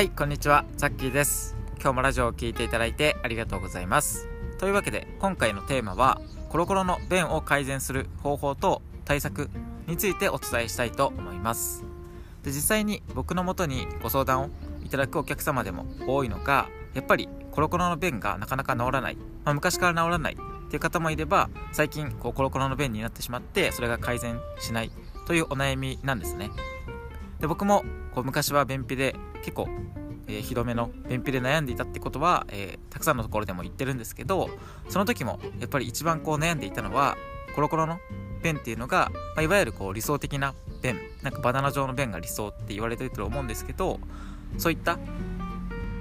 はいこんにちは。ザッキーです。今日もラジオを聴いていただいてありがとうございます。というわけで今回のテーマはコロコロの便を改善する方法と対策についてお伝えしたいと思います。で実際に僕のもとにご相談をいただくお客様でも多いのがやっぱりコロコロの便がなかなか治らない、まあ、昔から治らないっていう方もいれば最近こうコロコロの便になってしまってそれが改善しないというお悩みなんですね。で僕もこう昔は便秘で結構、えー、ひどめの便秘で悩んでいたってことは、えー、たくさんのところでも言ってるんですけどその時もやっぱり一番こう悩んでいたのはコロコロの便っていうのが、まあ、いわゆるこう理想的な便なんかバナナ状の便が理想って言われてると思うんですけどそういった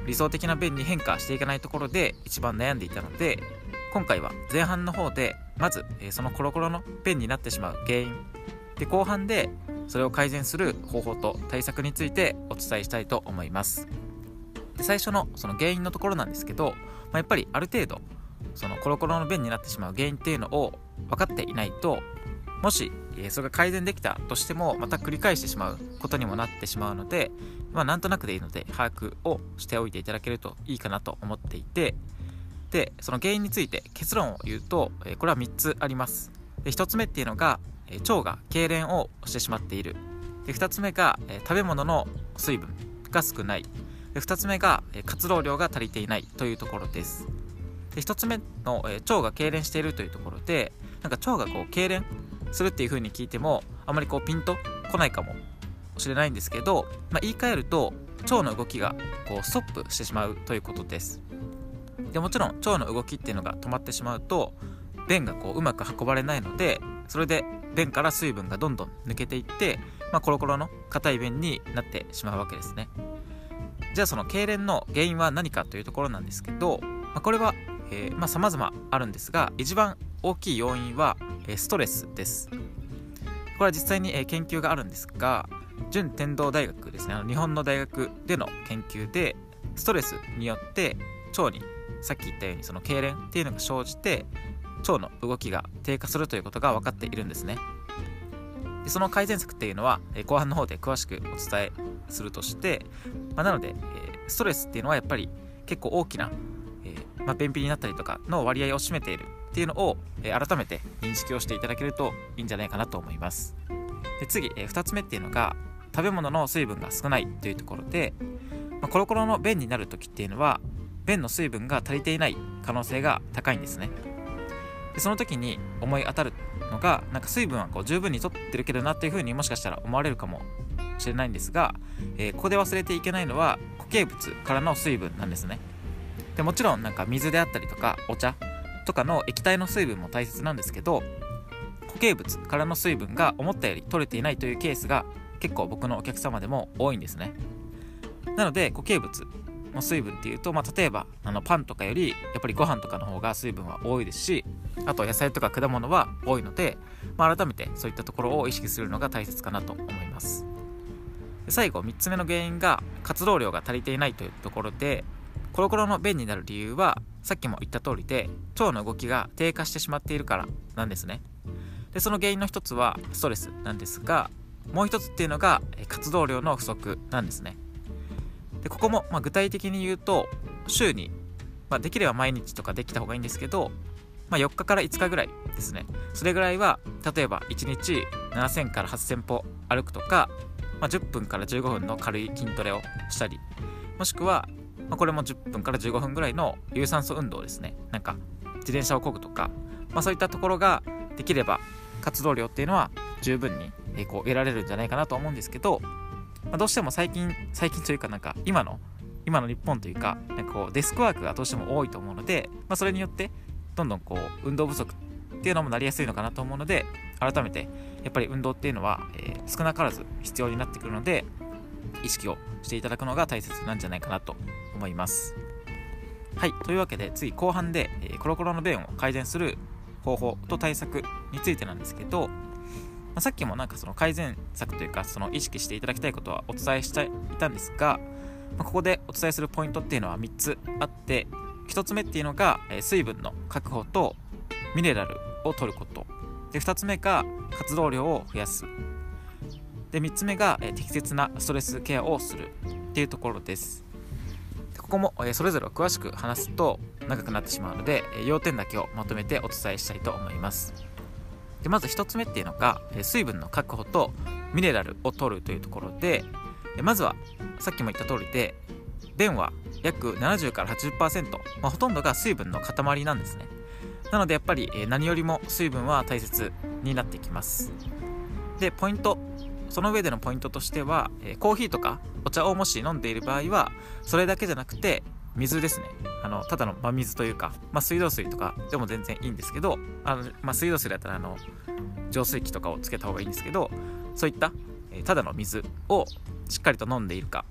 理想的な便に変化していかないところで一番悩んでいたので今回は前半の方でまず、えー、そのコロコロの便になってしまう原因で後半でそれを改善する方法と対策についてお伝えしたいと思います。で最初のその原因のところなんですけど、まあ、やっぱりある程度そのコロコロの便になってしまう原因っていうのを分かっていないともし、えそれが改善できたとしてもまた繰り返してしまうことにもなってしまうので、まあ、なんとなくでいいので把握をしておいていただけるといいかなと思っていてでその原因について結論を言うと、えこれは3つあります。で1つ目っていうのがえ腸が痙攣をしてしまっている。で2つ目が、え食べ物の水分が少ない。で2つ目が、活動量が足りていないというところです。で1つ目の、え腸が痙攣しているというところでなんか腸がこう痙攣するっていう風に聞いてもあまりこうピンとこないかもしれないんですけど、まあ、言い換えると腸の動きがこうストップしてしまうということです。でもちろん腸の動きっていうのが止まってしまうと便がこううまく運ばれないのでそれで便から水分がどんどん抜けていって、まあ、コロコロの硬い便になってしまうわけですね。じゃあその痙攣の原因は何かというところなんですけど、まあ、これは、えー、まあ、様々あるんですが一番大きい要因は、え、ストレスです。これは実際に、え、研究があるんですが順天堂大学ですね。あの日本の大学での研究でストレスによって腸にさっき言ったようにその痙攣っていうのが生じて腸の動きが低下するということが分かっているんですね。その改善策っていうのは、え後半の方で詳しくお伝えするとして、まあ、なので、えストレスっていうのはやっぱり結構大きな、えー、まあ、便秘になったりとかの割合を占めているっていうのを、え改めて認識をしていただけるといいんじゃないかなと思います。で次、え2つ目っていうのが食べ物の水分が少ないというところで、まあ、コロコロの便になる時っていうのは便の水分が足りていない可能性が高いんですね。でその時に思い当たるのがなんか水分はこう十分にとってるけどなっていう風にもしかしたら思われるかもしれないんですが、えー、ここで忘れていけないのは固形物からの水分なんですね。でもちろんなんか水であったりとかお茶とかの液体の水分も大切なんですけど固形物からの水分が思ったより取れていないというケースが結構僕のお客様でも多いんですね。なので固形物の水分っていうと、まあ、例えばあのパンとかよりやっぱりご飯とかの方が水分は多いですしあと野菜とか果物は多いので、まあ、改めてそういったところを意識するのが大切かなと思います。最後3つ目の原因が活動量が足りていないというところでコロコロの便になる理由はさっきも言った通りで腸の動きが低下してしまっているからなんですね。でその原因の一つはストレスなんですがもう一つっていうのが活動量の不足なんですね。でここも、ま、具体的に言うと週に、まあ、できれば毎日とかできた方がいいんですけど、まあ、4日から5日ぐらいですね。それぐらいは例えば1日7000から8000歩歩くとか、まあ、10分から15分の軽い筋トレをしたりもしくは、ま、これも10分から15分ぐらいの有酸素運動ですね。なんか自転車を漕ぐとか、まあ、そういったところができれば活動量っていうのは十分にこう得られるんじゃないかなと思うんですけどあ、どうしても最近最近というかなんか今の今の日本というかなんかこうデスクワークがどうしても多いと思うので、まあ、それによってどんどんこう運動不足っていうのもなりやすいのかなと思うので改めてやっぱり運動っていうのは、えー、少なからず必要になってくるので意識をしていただくのが大切なんじゃないかなと思います。はいというわけで次後半で、えー、コロコロの便を改善する方法と対策についてなんですけどあ、さっきもなんかその改善策というかその意識していただきたいことはお伝えしていたんですが、まあ、ここでお伝えするポイントっていうのは3つあって1つ目っていうのが、え水分の確保とミネラルを取ること。で2つ目が活動量を増やす。で3つ目が、え適切なストレスケアをする。っていうところです。ここも、えそれぞれ詳しく話すと長くなってしまうので、え要点だけをまとめてお伝えしたいと思います。でまず1つ目っていうのが、水分の確保とミネラルを取るというところで、えまずはさっきも言った通りで便は約70から80%、まあ、ほとんどが水分の塊なんですね。なのでやっぱり何よりも水分は大切になってきます。でポイントその上でのポイントとしてはコーヒーとかお茶をもし飲んでいる場合はそれだけじゃなくて水ですね。あのただの真水というか、まあ、水道水とかでも全然いいんですけどあの、まあ、水道水だったらあの浄水器とかをつけた方がいいんですけどそういったただの水をしっかりと飲んでいるか。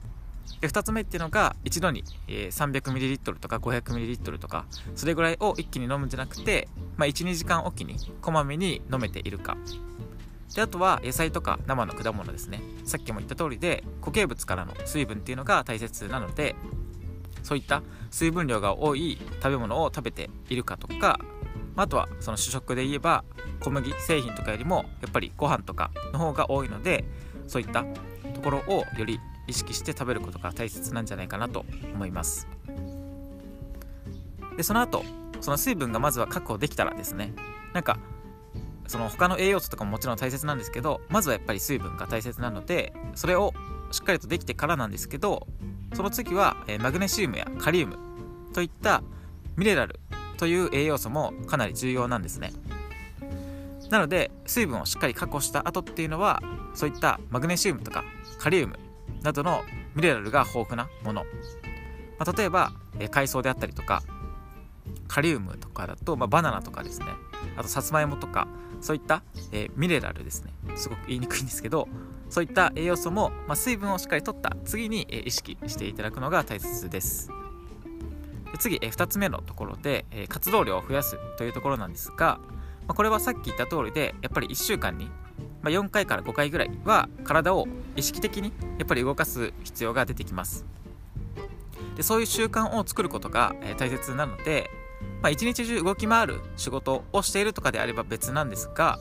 で2つ目っていうのが一度に、え 300ml とか 500ml とかそれぐらいを一気に飲むんじゃなくて、まあ、12時間おきにこまめに飲めているか。であとは野菜とか生の果物ですね。さっきも言った通りで固形物からの水分っていうのが大切なのでそういった水分量が多い食べ物を食べているかとかあとはその主食で言えば小麦製品とかよりもやっぱりご飯とかの方が多いのでそういったところをより意識して食べることが大切なんじゃないかなと思います。でその後その水分がまずは確保できたらですねなんかその他の栄養素とかももちろん大切なんですけどまずはやっぱり水分が大切なのでそれをしっかりとできてからなんですけどその次は、えマグネシウムやカリウムといったミネラルという栄養素もかなり重要なんですね。なので水分をしっかり確保した後っていうのはそういったマグネシウムとかカリウムなどのミネラルが豊富なもの、まあ、例えば、え海藻であったりとかカリウムとかだと、まあ、バナナとかですね。あとさつまいもとかそういった、えー、ミネラルですね。すごく言いにくいんですけどそういった栄養素も、まあ、水分をしっかりとった次に、えー、意識していただくのが大切です。で次、えー、2つ目のところで、えー、活動量を増やすというところなんですが、まあ、これはさっき言った通りでやっぱり1週間に、まあ、4回から5回ぐらいは体を意識的にやっぱり動かす必要が出てきます。でそういう習慣を作ることが、えー、大切なのでまあ、一日中動き回る仕事をしているとかであれば別なんですが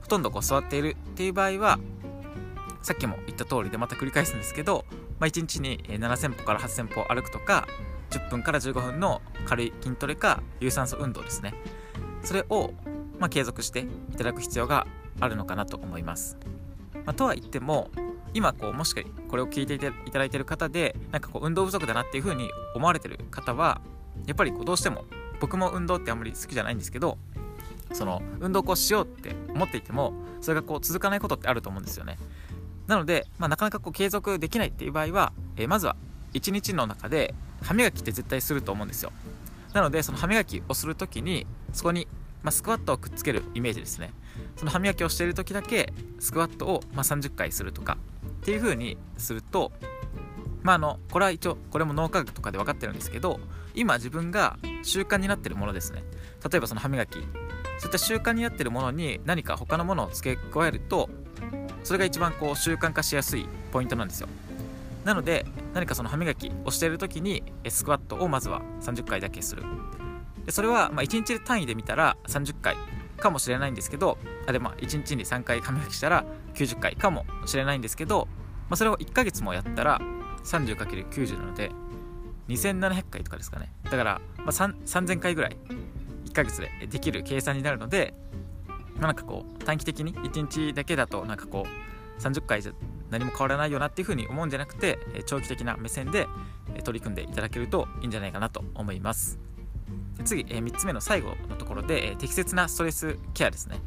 ほとんどこう座っているっていう場合はさっきも言った通りでまた繰り返すんですけど、まあ、1日に7000歩から8000歩歩くとか10分から15分の軽い筋トレか有酸素運動ですね。それを、ま、継続していただく必要があるのかなと思います、まあ、とは言っても今こうもしかこれを聞いていただいている方でなんかこう運動不足だなっていうふうに思われてる方はやっぱりこうどうしても僕も運動ってあんまり好きじゃないんですけどその運動こうしようって思っていてもそれがこう続かないことってあると思うんですよね。なので、まあ、なかなかこう継続できないっていう場合は、えー、まずは1日の中で歯磨きって絶対すると思うんですよ。なのでその歯磨きをする時にそこに、まあ、スクワットをくっつけるイメージですね。その歯磨きをしている時だけスクワットを、まあ、30回するとかっていう風にするとまああのこれは一応これも脳科学とかで分かってるんですけど今自分が習慣になってるものですね。例えばその歯磨き。そういった習慣になってるものに何か他のものを付け加えるとそれが一番こう習慣化しやすいポイントなんですよ。なので何かその歯磨きをしている時にスクワットをまずは30回だけする。でそれはま1日単位で見たら30回かもしれないんですけどあでまあ1日に3回歯磨きしたら90回かもしれないんですけど、まあ、それを1ヶ月もやったら 30×90 なので2700回とかですかね。だから、まあ、3000回ぐらい1ヶ月でできる計算になるので、まあ、なんかこう短期的に1日だけだとなんかこう30回じゃ何も変わらないよなっていうふうに思うんじゃなくて長期的な目線で取り組んでいただけるといいんじゃないかなと思います。次3つ目の最後のところで適切なストレスケアですね。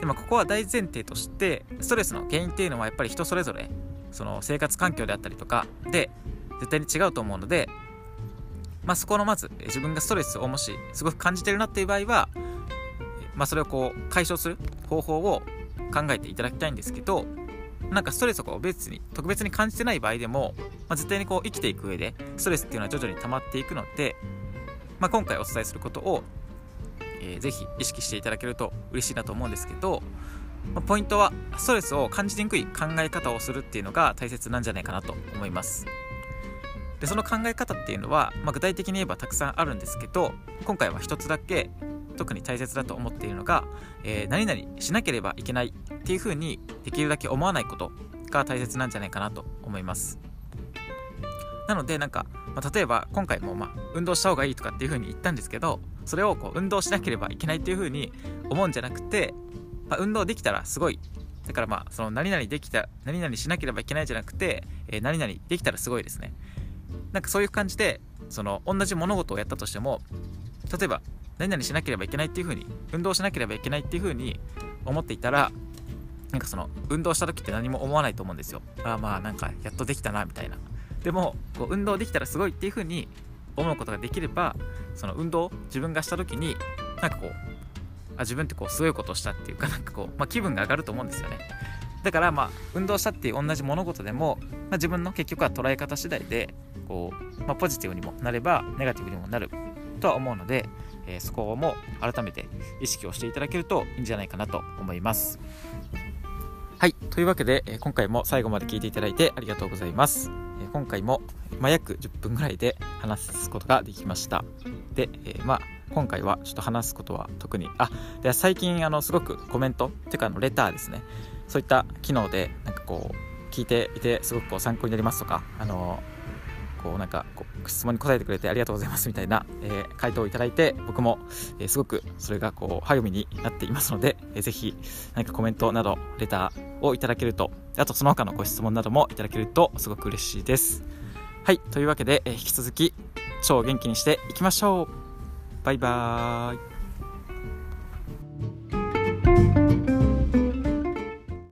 でもここは大前提としてストレスの原因っていうのはやっぱり人それぞれその生活環境であったりとかで絶対に違うと思うので、まあ、そこのまず自分がストレスをもしすごく感じてるなっていう場合は、まあ、それをこう解消する方法を考えていただきたいんですけどなんかストレスをこう別に特別に感じてない場合でも、まあ、絶対にこう生きていく上でストレスっていうのは徐々に溜まっていくので、まあ、今回お伝えすることを、えー、ぜひ意識していただけると嬉しいなと思うんですけど、ポイントはストレスを感じにくい考え方をするっていうのが大切なんじゃないかなと思います。でその考え方っていうのは、まあ、具体的に言えばたくさんあるんですけど今回は一つだけ特に大切だと思っているのが、えー、何々しなければいけないっていうふうにできるだけ思わないことが大切なんじゃないかなと思います。なのでなんか、まあ、例えば今回もまあ運動した方がいいとかっていう風に言ったんですけどそれをこう運動しなければいけないっていう風に思うんじゃなくて、まあ、運動できたらすごい。だからまあその何々できた何々しなければいけないじゃなくて、えー、何々できたらすごいですね。なんかそういう感じでその同じ物事をやったとしても例えば何々しなければいけないっていう風に運動しなければいけないっていう風に思っていたらなんかその運動した時って何も思わないと思うんですよ。ああまあなんかやっとできたなみたいな。でもこう運動できたらすごいっていう風に思うことができればその運動自分がした時になんかこう自分ってこうすごいことしたっていうかなんかこう、まあ、気分が上がると思うんですよね。だからまあ運動したっていう同じ物事でも、まあ、自分の結局は捉え方次第でこう、まあ、ポジティブにもなればネガティブにもなるとは思うので、えー、そこも改めて意識をしていただけるといいんじゃないかなと思います。はい。というわけで、え、今回も最後まで聞いていただいてありがとうございます、え、今回も、まあ、約10分ぐらいで話すことができました。で、えまあ今回はちょっと話すことは特にあで最近あのすごくコメントっていうかあのレターですね。そういった機能でなんかこう聞いていてすごくこう参考になりますとかあのこうなんかこう質問に答えてくれてありがとうございますみたいな、えー、回答をいただいて僕も、えー、すごくそれがこう励みになっていますので、えー、ぜひ何かコメントなどレターをいただけるとあとその他のご質問などもいただけるとすごく嬉しいです。はいというわけで、えー、引き続き超元気にしていきましょう。バイバーイ。